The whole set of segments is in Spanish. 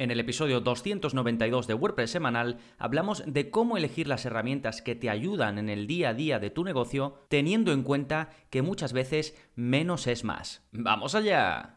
En el episodio 292 de WordPress semanal hablamos de cómo elegir las herramientas que te ayudan en el día a día de tu negocio, teniendo en cuenta que muchas veces menos es más. ¡Vamos allá!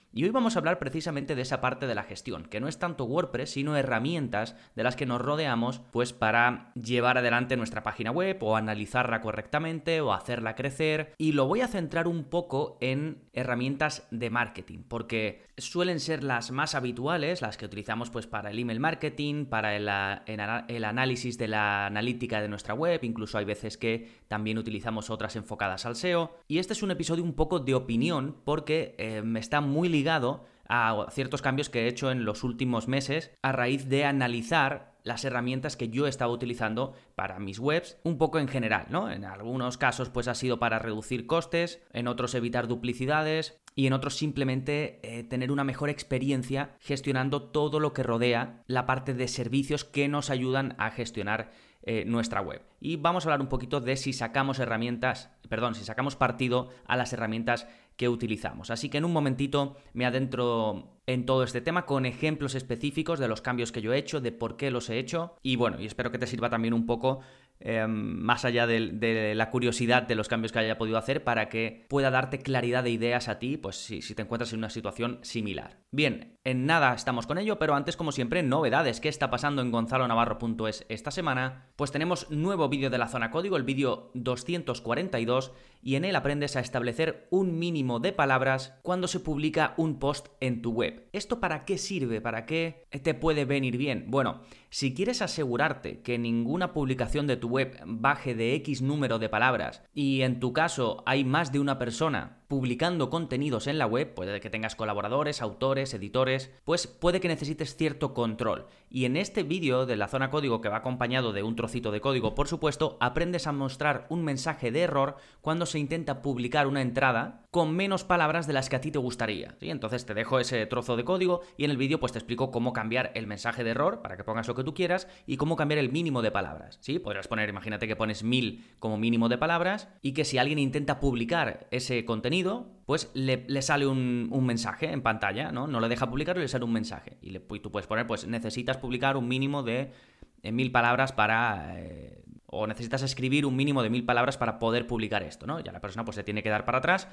Y hoy vamos a hablar precisamente de esa parte de la gestión, que no es tanto WordPress, sino herramientas de las que nos rodeamos pues para llevar adelante nuestra página web o analizarla correctamente o hacerla crecer. Y lo voy a centrar un poco en herramientas de marketing, porque suelen ser las más habituales, las que utilizamos pues para el email marketing, para el, el análisis de la analítica de nuestra web, incluso hay veces que también utilizamos otras enfocadas al SEO. Y este es un episodio un poco de opinión porque eh, me está muy a ciertos cambios que he hecho en los últimos meses a raíz de analizar las herramientas que yo he estado utilizando para mis webs, un poco en general, ¿no? En algunos casos pues ha sido para reducir costes, en otros evitar duplicidades y en otros simplemente eh, tener una mejor experiencia gestionando todo lo que rodea la parte de servicios que nos ayudan a gestionar eh, nuestra web. Y vamos a hablar un poquito de si sacamos herramientas, perdón, si sacamos partido a las herramientas que utilizamos. Así que en un momentito me adentro en todo este tema con ejemplos específicos de los cambios que yo he hecho, de por qué los he hecho y bueno, y espero que te sirva también un poco Em, más allá de, la curiosidad de los cambios que haya podido hacer para que pueda darte claridad de ideas a ti, pues si, si te encuentras en una situación similar. Bien, en nada estamos con ello, pero antes, como siempre, novedades. ¿Qué está pasando en gonzalonavarro.es esta semana? Pues tenemos nuevo vídeo de la zona código, el vídeo 242, y en él aprendes a establecer un mínimo de palabras cuando se publica un post en tu web. ¿Esto para qué sirve? ¿Para qué te puede venir bien? Bueno, si quieres asegurarte que ninguna publicación de tu web baje de X número de palabras y en tu caso hay más de una persona publicando contenidos en la web, puede que tengas colaboradores, autores, editores, pues puede que necesites cierto control. Y en este vídeo de la zona código que va acompañado de un trocito de código, por supuesto, aprendes a mostrar un mensaje de error cuando se intenta publicar una entrada con menos palabras de las que a ti te gustaría. ¿sí? Entonces te dejo ese trozo de código y en el vídeo pues te explico cómo cambiar el mensaje de error para que pongas lo que tú quieras y cómo cambiar el mínimo de palabras. ¿sí? Podrás poner, imagínate que pones mil como mínimo de palabras y que si alguien intenta publicar ese contenido, pues le, sale un, mensaje en pantalla, ¿no? No le deja publicar y le sale un mensaje. Y, tú puedes poner, pues necesitas publicar un mínimo de mil palabras para... Eh, o necesitas escribir un mínimo de mil palabras para poder publicar esto, ¿no? Ya la persona pues se tiene que dar para atrás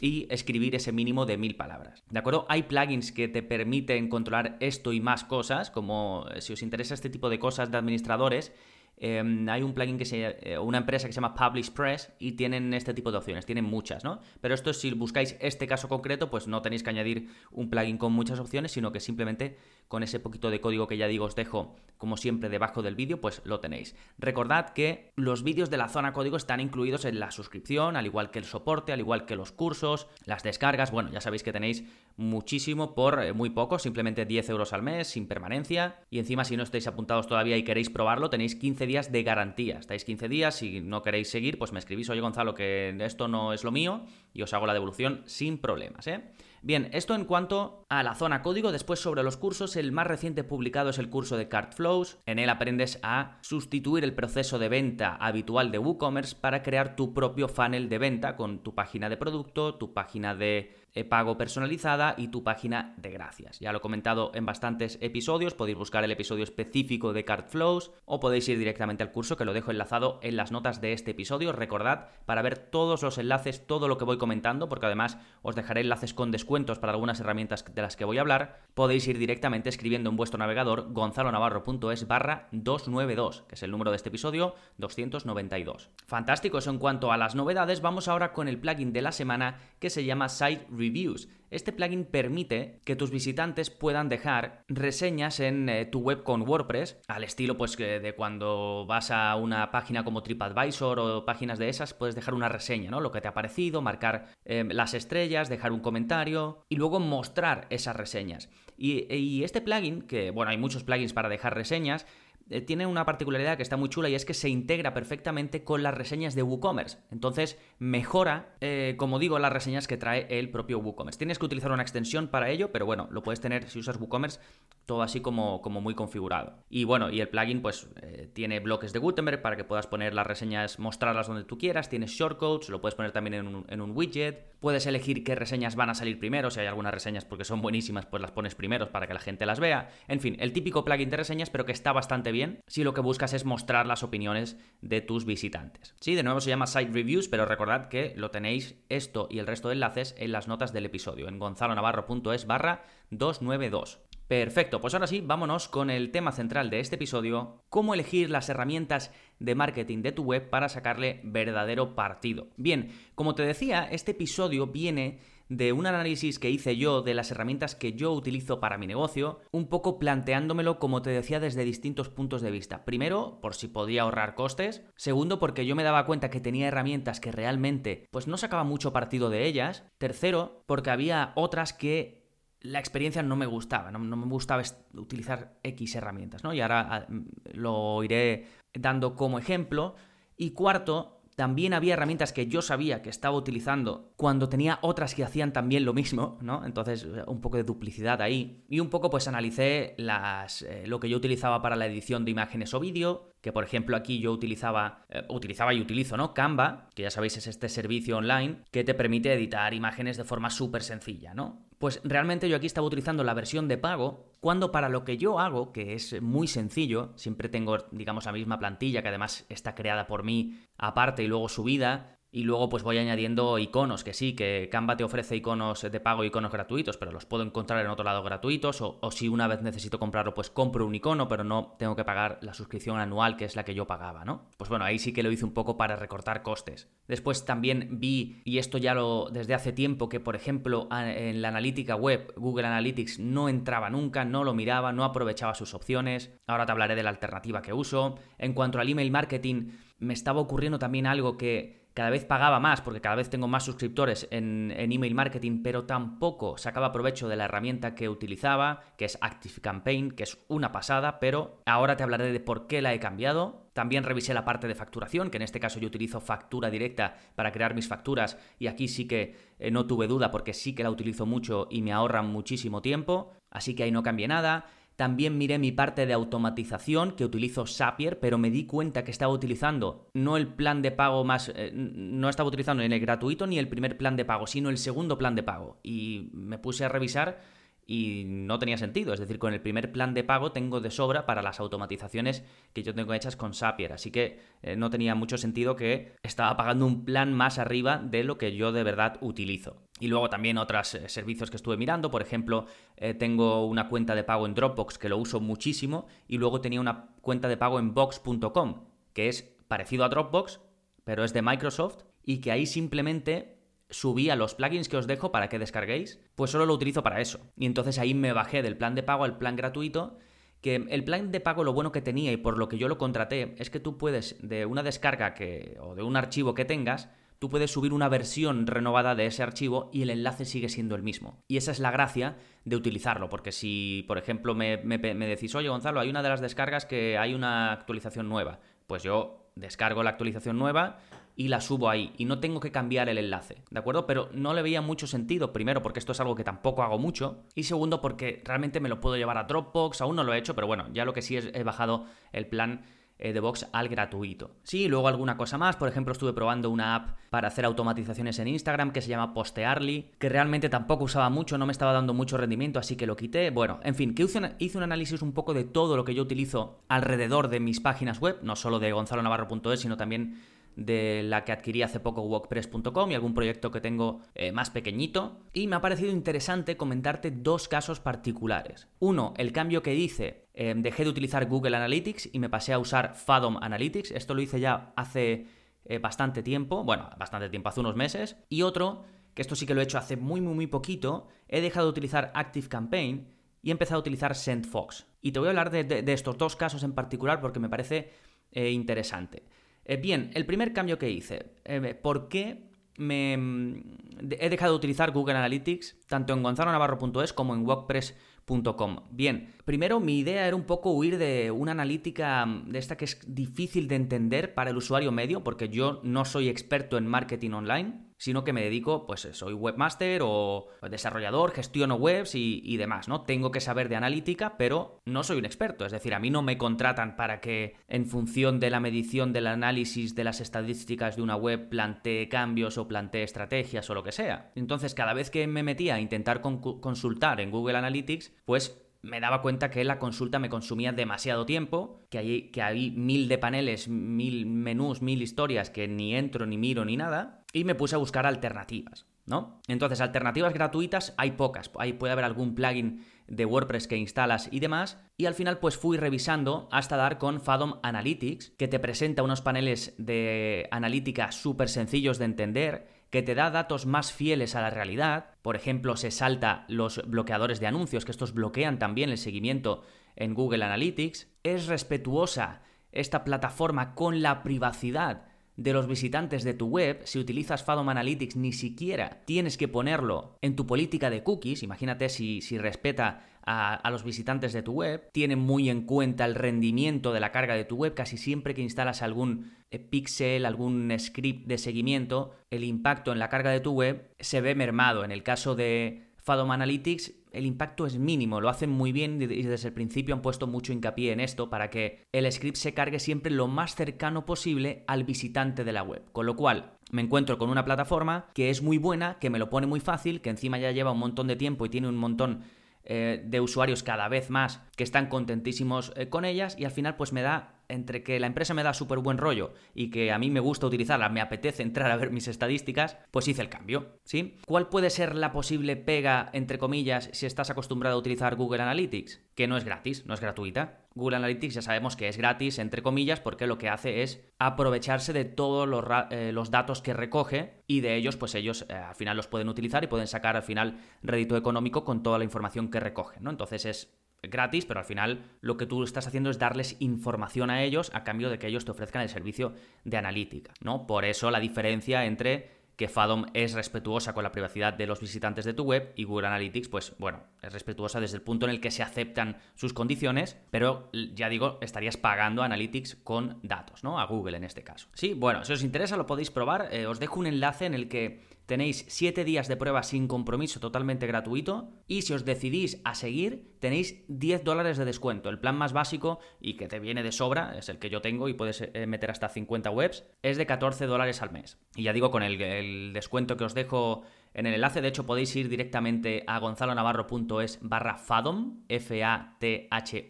y escribir ese mínimo de mil palabras. ¿De acuerdo? Hay plugins que te permiten controlar esto y más cosas, como eh, si os interesa este tipo de cosas de administradores, Em, hay un plugin que se eh, una empresa que se llama Publish Press y tienen este tipo de opciones, tienen muchas, ¿no? Pero esto si buscáis este caso concreto, pues no tenéis que añadir un plugin con muchas opciones, sino que simplemente con ese poquito de código que ya digo os dejo como siempre debajo del vídeo, pues lo tenéis. Recordad que los vídeos de la zona código están incluidos en la suscripción, al igual que el soporte, al igual que los cursos, las descargas, bueno, ya sabéis que tenéis muchísimo por eh, muy poco, simplemente 10 euros al mes, sin permanencia, y encima si no estáis apuntados todavía y queréis probarlo, tenéis 15 días de garantía. Estáis 15 días, si no queréis seguir, pues me escribís, oye Gonzalo, que esto no es lo mío, y os hago la devolución sin problemas, ¿eh? Bien, esto en cuanto a la zona código, después sobre los cursos, el más reciente publicado es el curso de Card Flows. En él aprendes a sustituir el proceso de venta habitual de WooCommerce para crear tu propio funnel de venta con tu página de producto, tu página de eh, pago personalizada y tu página de gracias. Ya lo he comentado en bastantes episodios, podéis buscar el episodio específico de Card Flows o podéis ir directamente al curso que lo dejo enlazado en las notas de este episodio. Recordad para ver todos los enlaces, todo lo que voy comentando, porque además os dejaré enlaces con para algunas herramientas de las que voy a hablar, podéis ir directamente escribiendo en vuestro navegador gonzalonavarro.es barra 292, que es el número de este episodio 292. Fantástico, eso en cuanto a las novedades, vamos ahora con el plugin de la semana que se llama Site Reviews. Este plugin permite que tus visitantes puedan dejar reseñas en eh, tu web con WordPress, al estilo pues de cuando vas a una página como TripAdvisor o páginas de esas, puedes dejar una reseña, ¿no? Lo que te ha parecido, marcar em, las estrellas, dejar un comentario y luego mostrar esas reseñas. Y, y este plugin, que bueno, hay muchos plugins para dejar reseñas, eh, tiene una particularidad que está muy chula y es que se integra perfectamente con las reseñas de WooCommerce. Entonces mejora, eh, como digo, las reseñas que trae el propio WooCommerce. Tienes que utilizar una extensión para ello, pero bueno, lo puedes tener si usas WooCommerce todo así como, como muy configurado. Y bueno, y el plugin pues eh, tiene bloques de Gutenberg para que puedas poner las reseñas, mostrarlas donde tú quieras, tienes shortcodes, lo puedes poner también en un, en un widget, puedes elegir qué reseñas van a salir primero, si hay algunas reseñas porque son buenísimas, pues las pones primero para que la gente las vea. En fin, el típico plugin de reseñas, pero que está bastante bien si lo que buscas es mostrar las opiniones de tus visitantes. Sí, de nuevo se llama Site Reviews, pero recordad que lo tenéis esto y el resto de enlaces en las notas del episodio, en gonzalonavarro.es barra 292. Perfecto, pues ahora sí, vámonos con el tema central de este episodio, cómo elegir las herramientas de marketing de tu web para sacarle verdadero partido. Bien, como te decía, este episodio viene de un análisis que hice yo de las herramientas que yo utilizo para mi negocio, un poco planteándomelo, como te decía, desde distintos puntos de vista. Primero, por si podía ahorrar costes. Segundo, porque yo me daba cuenta que tenía herramientas que realmente pues no sacaba mucho partido de ellas. Tercero, porque había otras que la experiencia no me gustaba, no, me gustaba utilizar X herramientas, ¿no? Y ahora ah, lo iré dando como ejemplo. Y cuarto, también había herramientas que yo sabía que estaba utilizando cuando tenía otras que hacían también lo mismo, ¿no? Entonces, un poco de duplicidad ahí. Y un poco, pues analicé las, eh, lo que yo utilizaba para la edición de imágenes o vídeo, que por ejemplo aquí yo utilizaba, eh, utilizaba y utilizo, ¿no? Canva, que ya sabéis es este servicio online que te permite editar imágenes de forma súper sencilla, ¿no? Pues realmente yo aquí estaba utilizando la versión de pago, cuando para lo que yo hago, que es muy sencillo, siempre tengo, digamos, la misma plantilla que además está creada por mí aparte y luego subida, y luego pues voy añadiendo iconos, que sí, que Canva te ofrece iconos de pago, iconos gratuitos, pero los puedo encontrar en otro lado gratuitos, o, si una vez necesito comprarlo, pues compro un icono, pero no tengo que pagar la suscripción anual, que es la que yo pagaba, ¿no? Pues bueno, ahí sí que lo hice un poco para recortar costes. Después también vi, y esto ya lo desde hace tiempo, que por ejemplo en la analítica web, Google Analytics no entraba nunca, no lo miraba, no aprovechaba sus opciones. Ahora te hablaré de la alternativa que uso. En cuanto al email marketing, me estaba ocurriendo también algo que cada vez pagaba más porque cada vez tengo más suscriptores en, email marketing, pero tampoco sacaba provecho de la herramienta que utilizaba, que es Active Campaign, que es una pasada, pero ahora te hablaré de por qué la he cambiado. También revisé la parte de facturación, que en este caso yo utilizo factura directa para crear mis facturas y aquí sí que eh, no tuve duda porque sí que la utilizo mucho y me ahorra muchísimo tiempo, así que ahí no cambié nada. También miré mi parte de automatización, que utilizo Zapier, pero me di cuenta que estaba utilizando no el plan de pago más. Eh, no estaba utilizando ni el gratuito ni el primer plan de pago, sino el segundo plan de pago. Y me puse a revisar y no tenía sentido. Es decir, con el primer plan de pago tengo de sobra para las automatizaciones que yo tengo hechas con Zapier. Así que eh, no tenía mucho sentido que estaba pagando un plan más arriba de lo que yo de verdad utilizo. Y luego también otros eh, servicios que estuve mirando. Por ejemplo, eh, tengo una cuenta de pago en Dropbox que lo uso muchísimo. Y luego tenía una cuenta de pago en Box.com, que es parecido a Dropbox, pero es de Microsoft. Y que ahí simplemente subía los plugins que os dejo para que descarguéis, pues solo lo utilizo para eso. Y entonces ahí me bajé del plan de pago al plan gratuito, que el plan de pago lo bueno que tenía y por lo que yo lo contraté es que tú puedes de una descarga que o de un archivo que tengas, tú puedes subir una versión renovada de ese archivo y el enlace sigue siendo el mismo. Y esa es la gracia de utilizarlo, porque si, por ejemplo, me, me, me decís, oye Gonzalo, hay una de las descargas que hay una actualización nueva, pues yo descargo la actualización nueva, y la subo ahí y no tengo que cambiar el enlace, ¿de acuerdo? Pero no le veía mucho sentido, primero porque esto es algo que tampoco hago mucho y segundo porque realmente me lo puedo llevar a Dropbox, aún no lo he hecho, pero bueno, ya lo que sí es he bajado el plan eh, de Box al gratuito. Sí, luego alguna cosa más, por ejemplo estuve probando una app para hacer automatizaciones en Instagram que se llama Postearly, que realmente tampoco usaba mucho, no me estaba dando mucho rendimiento, así que lo quité. Bueno, en fin, que hice un, análisis un poco de todo lo que yo utilizo alrededor de mis páginas web, no solo de gonzalonavarro.es, sino también de la que adquirí hace poco WordPress.com y algún proyecto que tengo eh, más pequeñito. Y me ha parecido interesante comentarte dos casos particulares. Uno, el cambio que hice, eh, dejé de utilizar Google Analytics y me pasé a usar Fathom Analytics. Esto lo hice ya hace eh, bastante tiempo, bueno, bastante tiempo, hace unos meses. Y otro, que esto sí que lo he hecho hace muy, muy, muy poquito, he dejado de utilizar Active Campaign y he empezado a utilizar SendFox. Y te voy a hablar de, estos dos casos en particular porque me parece interesante. Eh, bien, el primer cambio que hice, eh, ¿por qué me mm, he dejado de utilizar Google Analytics tanto en gonzalonavarro.es como en WordPress .com. Bien, primero mi idea era un poco huir de una analítica de esta que es difícil de entender para el usuario medio, porque yo no soy experto en marketing online sino que me dedico, pues soy webmaster o desarrollador, gestiono webs y, demás, ¿no? Tengo que saber de analítica, pero no soy un experto, es decir, a mí no me contratan para que en función de la medición del análisis de las estadísticas de una web plantee cambios o plantee estrategias o lo que sea. Entonces, cada vez que me metía a intentar consultar en Google Analytics, pues me daba cuenta que la consulta me consumía demasiado tiempo, que hay, que hay mil de paneles, mil menús, mil historias que ni entro, ni miro, ni nada, y me puse a buscar alternativas, ¿no? Entonces, alternativas gratuitas hay pocas, ahí puede haber algún plugin de WordPress que instalas y demás, y al final pues fui revisando hasta dar con Fathom Analytics, que te presenta unos paneles de analítica súper sencillos de entender, que te da datos más fieles a la realidad. Por ejemplo, se salta los bloqueadores de anuncios, que estos bloquean también el seguimiento en Google Analytics. Es respetuosa esta plataforma con la privacidad de los visitantes de tu web, si utilizas Fathom Analytics, ni siquiera tienes que ponerlo en tu política de cookies. Imagínate si, si respeta a, los visitantes de tu web, tiene muy en cuenta el rendimiento de la carga de tu web. Casi siempre que instalas algún eh, pixel, algún script de seguimiento, el impacto en la carga de tu web se ve mermado. En el caso de Fathom Analytics, el impacto es mínimo, lo hacen muy bien y desde el principio han puesto mucho hincapié en esto para que el script se cargue siempre lo más cercano posible al visitante de la web. Con lo cual, me encuentro con una plataforma que es muy buena, que me lo pone muy fácil, que encima ya lleva un montón de tiempo y tiene un montón eh, de usuarios cada vez más que están contentísimos eh, con ellas y al final pues me da entre que la empresa me da súper buen rollo y que a mí me gusta utilizarla, me apetece entrar a ver mis estadísticas, pues hice el cambio, ¿sí? ¿Cuál puede ser la posible pega, entre comillas, si estás acostumbrado a utilizar Google Analytics? Que no es gratis, no es gratuita. Google Analytics ya sabemos que es gratis, entre comillas, porque lo que hace es aprovecharse de todos los, eh, datos que recoge y de ellos, pues ellos eh, al final los pueden utilizar y pueden sacar al final rédito económico con toda la información que recoge, ¿no? Entonces es gratis, pero al final lo que tú estás haciendo es darles información a ellos a cambio de que ellos te ofrezcan el servicio de analítica, ¿no? Por eso la diferencia entre que Fathom es respetuosa con la privacidad de los visitantes de tu web y Google Analytics, pues bueno, es respetuosa desde el punto en el que se aceptan sus condiciones, pero ya digo, estarías pagando Analytics con datos, ¿no? A Google en este caso. Sí, bueno, si os interesa lo podéis probar, eh, os dejo un enlace en el que tenéis 7 días de prueba sin compromiso totalmente gratuito y si os decidís a seguir tenéis 10 dólares de descuento. El plan más básico y que te viene de sobra, es el que yo tengo y puedes eh, meter hasta 50 webs, es de 14 dólares al mes. Y ya digo, con el, descuento que os dejo en el enlace, de hecho podéis ir directamente a gonzalonavarro.es barra FADOM, F-A-T-H-O-M,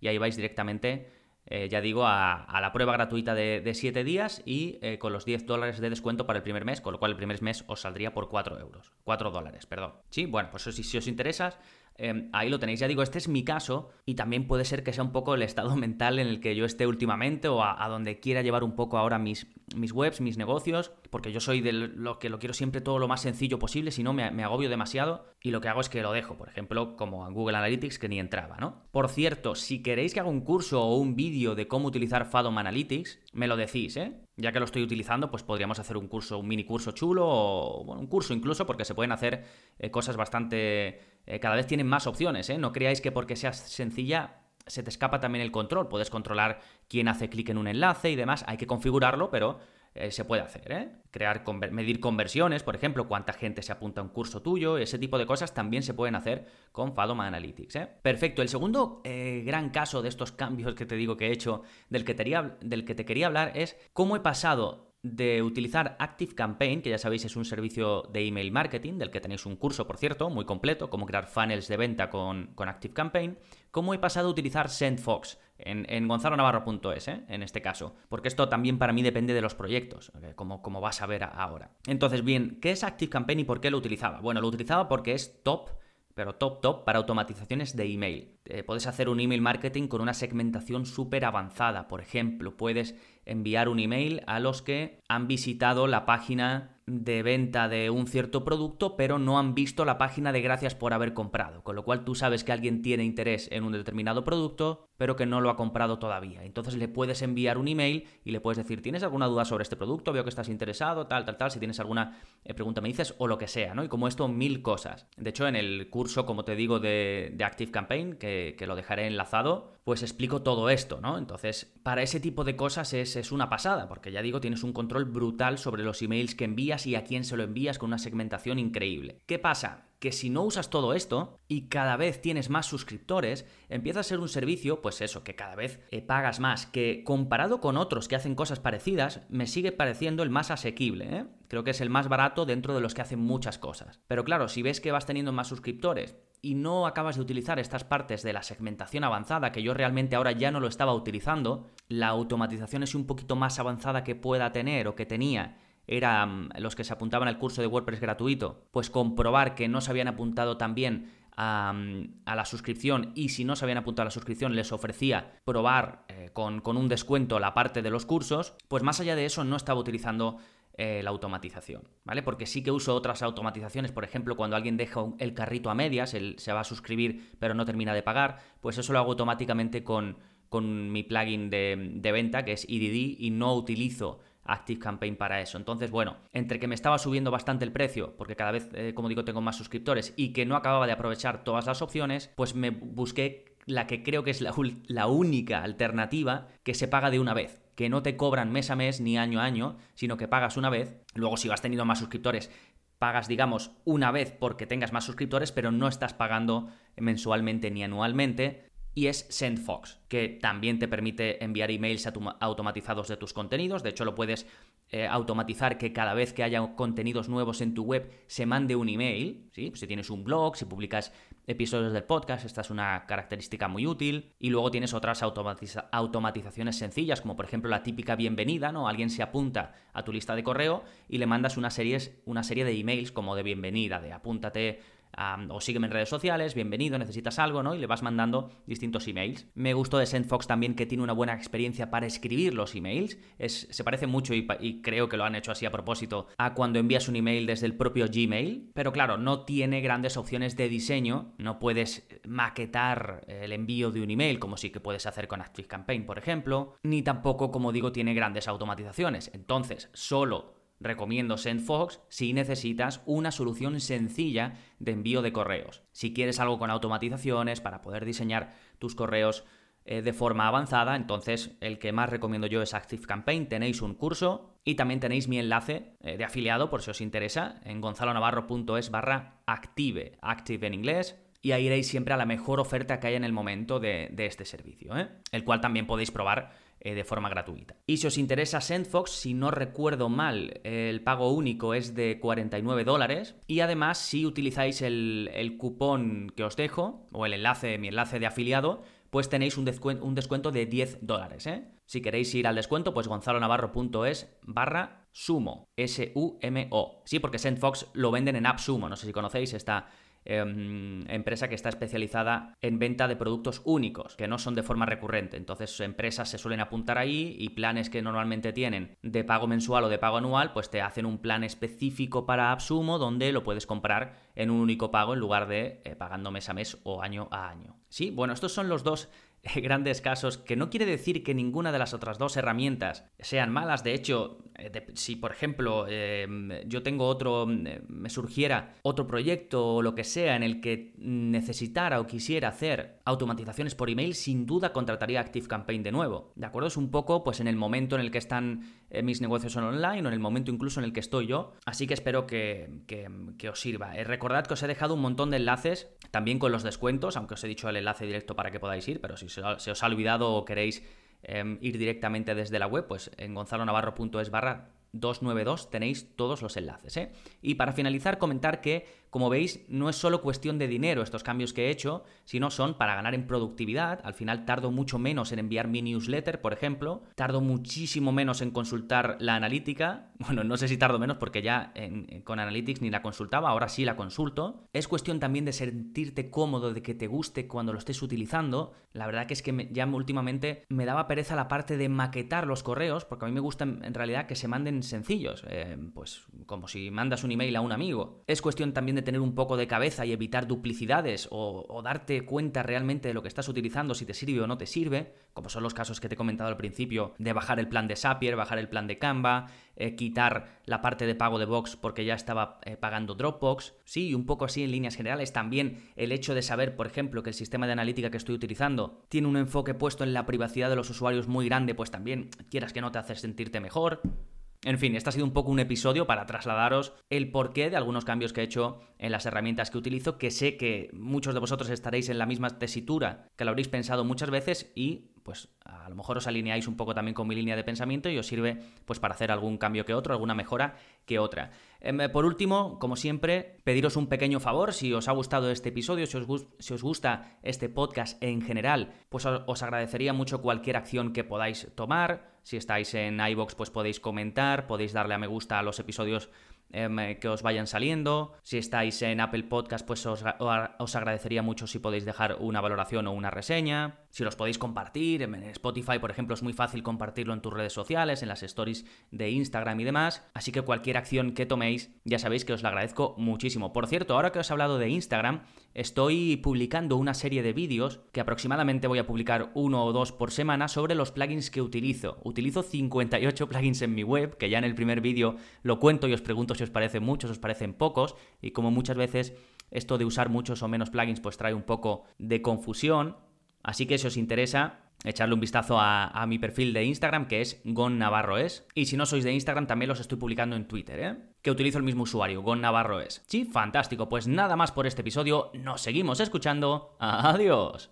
y ahí vais directamente eh, ya digo, a, la prueba gratuita de 7 días y eh, con los 10 dólares de descuento para el primer mes, con lo cual el primer mes os saldría por 4 euros. 4 dólares, perdón. Sí, bueno, pues si, si os interesa, Em, ahí lo tenéis. Ya digo, este es mi caso y también puede ser que sea un poco el estado mental en el que yo esté últimamente o a, donde quiera llevar un poco ahora mis, webs, mis negocios, porque yo soy de lo que lo quiero siempre todo lo más sencillo posible, si no me, me agobio demasiado y lo que hago es que lo dejo, por ejemplo, como en Google Analytics que ni entraba, ¿no? Por cierto, si queréis que haga un curso o un vídeo de cómo utilizar Fathom Analytics, me lo decís, ¿eh? Ya que lo estoy utilizando, pues podríamos hacer un curso, un mini curso chulo o bueno, un curso incluso porque se pueden hacer eh, cosas bastante eh, cada vez tienen más opciones, ¿eh? No creáis que porque sea sencilla se te escapa también el control. Puedes controlar quién hace clic en un enlace y demás. Hay que configurarlo, pero eh, se puede hacer, ¿eh? Crear, medir conversiones, por ejemplo, cuánta gente se apunta a un curso tuyo, ese tipo de cosas también se pueden hacer con Fadom Analytics, ¿eh? Perfecto. El segundo gran caso de estos cambios que te digo que he hecho, del que, del que te quería hablar, es cómo he pasado de utilizar ActiveCampaign, que ya sabéis es un servicio de email marketing, del que tenéis un curso, por cierto, muy completo, cómo crear funnels de venta con, con ActiveCampaign, cómo he pasado a utilizar SendFox en, en gonzalonavarro.es, ¿eh? en este caso, porque esto también para mí depende de los proyectos, como, como vas a ver ahora. Entonces, bien, ¿qué es ActiveCampaign y por qué lo utilizaba? Bueno, lo utilizaba porque es top pero top top para automatizaciones de email. Eh, puedes hacer un email marketing con una segmentación súper avanzada. Por ejemplo, puedes enviar un email a los que han visitado la página de venta de un cierto producto, pero no han visto la página de gracias por haber comprado. Con lo cual tú sabes que alguien tiene interés en un determinado producto pero que no lo ha comprado todavía. Entonces le puedes enviar un email y le puedes decir, ¿tienes alguna duda sobre este producto? Veo que estás interesado, tal, tal, tal. Si tienes alguna eh, pregunta me dices o lo que sea, ¿no? Y como esto, mil cosas. De hecho, en el curso, como te digo, de, de Active Campaign, que, que, lo dejaré enlazado, pues explico todo esto, ¿no? Entonces, para ese tipo de cosas es, es una pasada, porque ya digo, tienes un control brutal sobre los emails que envías y a quién se lo envías con una segmentación increíble. ¿Qué pasa? que si no usas todo esto y cada vez tienes más suscriptores, empieza a ser un servicio, pues eso, que cada vez eh, pagas más, que comparado con otros que hacen cosas parecidas, me sigue pareciendo el más asequible, ¿eh? Creo que es el más barato dentro de los que hacen muchas cosas. Pero claro, si ves que vas teniendo más suscriptores y no acabas de utilizar estas partes de la segmentación avanzada, que yo realmente ahora ya no lo estaba utilizando, la automatización es un poquito más avanzada que pueda tener o que tenía eran los que se apuntaban al curso de WordPress gratuito, pues comprobar que no se habían apuntado también a, a, la suscripción y si no se habían apuntado a la suscripción les ofrecía probar eh, con, con, un descuento la parte de los cursos, pues más allá de eso no estaba utilizando eh, la automatización, ¿vale? Porque sí que uso otras automatizaciones, por ejemplo, cuando alguien deja el carrito a medias, él se va a suscribir pero no termina de pagar, pues eso lo hago automáticamente con, con mi plugin de, de venta que es EDD y no utilizo Active Campaign para eso. Entonces, bueno, entre que me estaba subiendo bastante el precio, porque cada vez, eh, como digo, tengo más suscriptores y que no acababa de aprovechar todas las opciones, pues me busqué la que creo que es la, la única alternativa que se paga de una vez que no te cobran mes a mes ni año a año, sino que pagas una vez. Luego, si vas teniendo más suscriptores, pagas, digamos, una vez porque tengas más suscriptores, pero no estás pagando mensualmente ni anualmente y es SendFox, que también te permite enviar emails automatizados de tus contenidos. De hecho, lo puedes eh, automatizar que cada vez que haya contenidos nuevos en tu web se mande un email. ¿sí? Si tienes un blog, si publicas episodios del podcast, esta es una característica muy útil. Y luego tienes otras automatizaciones sencillas, como por ejemplo la típica bienvenida, ¿no? Alguien se apunta a tu lista de correo y le mandas una serie, una serie de emails como de bienvenida, de apúntate o sígueme en redes sociales, bienvenido, necesitas algo, ¿no? Y le vas mandando distintos emails. Me gustó de SendFox también que tiene una buena experiencia para escribir los emails. Es, se parece mucho y, y, creo que lo han hecho así a propósito a cuando envías un email desde el propio Gmail. Pero claro, no tiene grandes opciones de diseño. No puedes maquetar el envío de un email como sí que puedes hacer con ActiveCampaign, por ejemplo. Ni tampoco, como digo, tiene grandes automatizaciones. Entonces, solo Recomiendo SendFox si necesitas una solución sencilla de envío de correos. Si quieres algo con automatizaciones para poder diseñar tus correos eh, de forma avanzada, entonces el que más recomiendo yo es ActiveCampaign. Tenéis un curso y también tenéis mi enlace eh, de afiliado por si os interesa en gonzalonavarro.es barra active, en inglés, y ahí iréis siempre a la mejor oferta que hay en el momento de, este servicio, ¿eh? el cual también podéis probar eh, de forma gratuita. Y si os interesa SendFox, si no recuerdo mal, el pago único es de 49 dólares. Y además, si utilizáis el, cupón que os dejo, o el enlace, mi enlace de afiliado, pues tenéis un, descuento, un descuento de 10 dólares. ¿eh? Si queréis ir al descuento, pues gonzalonavarro.es barra sumo, S-U-M-O. Sí, porque SendFox lo venden en AppSumo, no sé si conocéis esta Em, empresa que está especializada en venta de productos únicos, que no son de forma recurrente. Entonces, empresas se suelen apuntar ahí y planes que normalmente tienen de pago mensual o de pago anual, pues te hacen un plan específico para AppSumo donde lo puedes comprar en un único pago en lugar de eh, pagando mes a mes o año a año. Sí, bueno, estos son los dos grandes casos, que no quiere decir que ninguna de las otras dos herramientas sean malas. De hecho, eh, si por ejemplo em, yo tengo otro, eh, me surgiera otro proyecto o lo que sea en el que necesitara o quisiera hacer automatizaciones por email, sin duda contrataría ActiveCampaign de nuevo. ¿De acuerdo? Es un poco pues en el momento en el que están eh, mis negocios online o en el momento incluso en el que estoy yo. Así que espero que, que, os sirva. recordad que os he dejado un montón de enlaces también con los descuentos, aunque os he dicho el enlace directo para que podáis ir, pero si se os ha olvidado o queréis Em, ir directamente desde la web, pues en gonzalonavarro.es barra 292 tenéis todos los enlaces. ¿eh? Y para finalizar, comentar que como veis, no es solo cuestión de dinero estos cambios que he hecho, sino son para ganar en productividad. Al final tardo mucho menos en enviar mi newsletter, por ejemplo. Tardo muchísimo menos en consultar la analítica. Bueno, no sé si tardo menos porque ya con Analytics ni la consultaba, ahora sí la consulto. Es cuestión también de sentirte cómodo, de que te guste cuando lo estés utilizando. La verdad que es que ya últimamente me daba pereza la parte de maquetar los correos, porque a mí me gusta en realidad que se manden sencillos, eh, pues como si mandas un email a un amigo. Es cuestión también de tener un poco de cabeza y evitar duplicidades o, darte cuenta realmente de lo que estás utilizando, si te sirve o no te sirve, como son los casos que te he comentado al principio, de bajar el plan de Zapier, bajar el plan de Canva, eh, quitar la parte de pago de Box porque ya estaba eh, pagando Dropbox, sí, y un poco así en líneas generales. También el hecho de saber, por ejemplo, que el sistema de analítica que estoy utilizando tiene un enfoque puesto en la privacidad de los usuarios muy grande, pues también quieras que no te hace sentirte mejor. En fin, este ha sido un poco un episodio para trasladaros el porqué de algunos cambios que he hecho en las herramientas que utilizo, que sé que muchos de vosotros estaréis en la misma tesitura, que lo habréis pensado muchas veces y pues a lo mejor os alineáis un poco también con mi línea de pensamiento y os sirve pues para hacer algún cambio que otro, alguna mejora que otra. Em, por último, como siempre, pediros un pequeño favor, si os ha gustado este episodio, si os, si os gusta este podcast en general, pues os agradecería mucho cualquier acción que podáis tomar. Si estáis en iBox, pues podéis comentar, podéis darle a me gusta a los episodios eh, que os vayan saliendo. Si estáis en Apple Podcast, pues os, os, agradecería mucho si podéis dejar una valoración o una reseña. Si los podéis compartir. En Spotify, por ejemplo, es muy fácil compartirlo en tus redes sociales, en las stories de Instagram y demás. Así que cualquier acción que toméis, ya sabéis que os la agradezco muchísimo. Por cierto, ahora que os he hablado de Instagram, estoy publicando una serie de vídeos que aproximadamente voy a publicar uno o dos por semana sobre los plugins que utilizo. Utilizo 58 plugins en mi web, que ya en el primer vídeo lo cuento y os pregunto si os parecen muchos, os parecen pocos, y como muchas veces esto de usar muchos o menos plugins pues trae un poco de confusión. Así que si os interesa, echarle un vistazo a, mi perfil de Instagram, que es Gon Navarro es. Y si no sois de Instagram, también los estoy publicando en Twitter, ¿eh? Que utilizo el mismo usuario, Gon Navarro es. Sí, fantástico. Pues nada más por este episodio. Nos seguimos escuchando. Adiós.